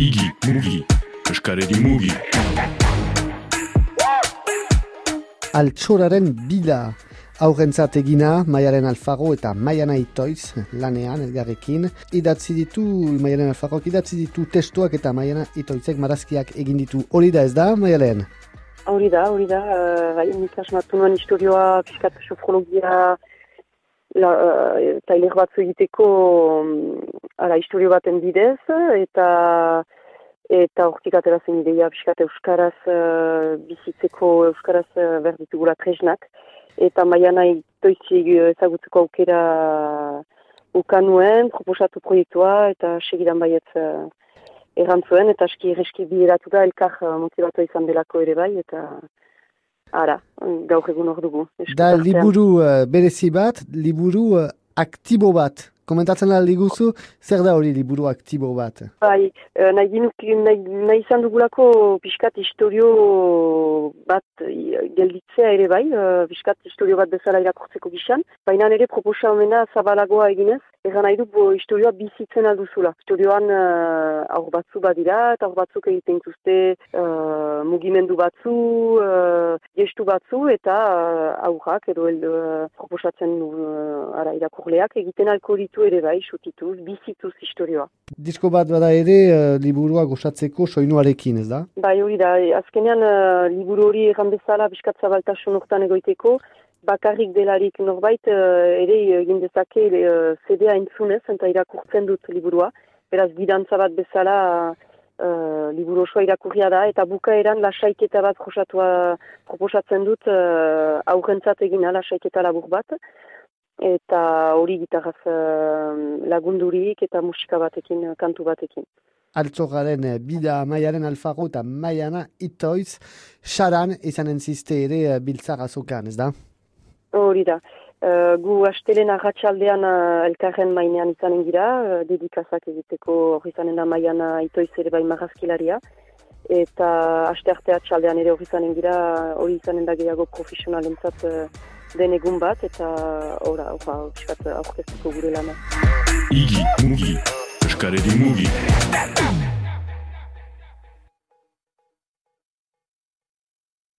Igi, mugi, eskaredi mugi. Altxoraren bila aurrentzat egina, Maialen Alfaro eta Maiana Itoiz lanean elgarrekin. Idatzi ditu, Maialen Alfaro idatzi ditu testuak eta Maiana Itoizek marazkiak egin ditu. Hori da ez da, Maialen? Hori da, hori da. Uh, Nik asmatu nuen historioa, piskat sofrologia, la, uh, tailer batzu egiteko um, ara, historio baten bidez, eta eta hortik aterazen ideia piskat euskaraz uh, bizitzeko euskaraz uh, berditugula tresnak. Eta maiana itoitzi ezagutzeko aukera ukanuen, proposatu proiektua, eta segidan baiet uh, errantzuen, eta eski ereski bideratu da elkar motivatu izan delako ere bai, eta ara, gaur egun hor dugu. Da liburu uh, berezi bat, liburu uh, aktibo bat, komentatzen aldi guzu, zer da hori liburu aktibo bat? Bai, eh, nahi, ginuk, nahi, nahi izan dugulako piskat historio bat gelditzea ere bai, piskat historio bat bezala irakurtzeko gizan, baina ere proposa omena zabalagoa eginez, Egan nahi du, bo, historioa bizitzen alduzula. Historioan uh, aur batzu badira, eta aur batzuk egiten zuzte uh, mugimendu batzu, uh, gestu batzu, eta uh, aurrak edo el, uh, proposatzen uh, ara irakurleak egiten alko ditu ere bai, sutituz, bizituz historioa. Disko bat bada ere, uh, liburua gozatzeko soinuarekin, ez da? Bai, hori da. Azkenean, uh, liburu hori egan bezala, biskatza baltasun urtan egoiteko, bakarrik delarik norbait uh, ere egin dezake uh, CD-a entzunez, eta irakurtzen dut liburua. Beraz, bidantza bat bezala uh, liburu osoa irakurria da, eta bukaeran lasaiketa bat proposatzen dut uh, aurrentzat egina lasaiketa labur bat. Eta hori gitarraz uh, lagundurik eta musika batekin, kantu batekin. Altzogaren bida maiaren alfago eta maiana itoiz, xaran izanen ziste ere biltzak azokan, ez da? Hori da. Uh, gu astelen arratxaldean uh, elkarren mainean izanen gira, uh, dedikazak egiteko hori izanen da maiana itoiz ere bai marazkilaria. Eta aste arte atxaldean ere hori izanen gira, hori izanen da gehiago profesionalentzat uh, den egun bat, eta ora, aurkeztuko gure lana. Igi, mugi, eskaredi mugi.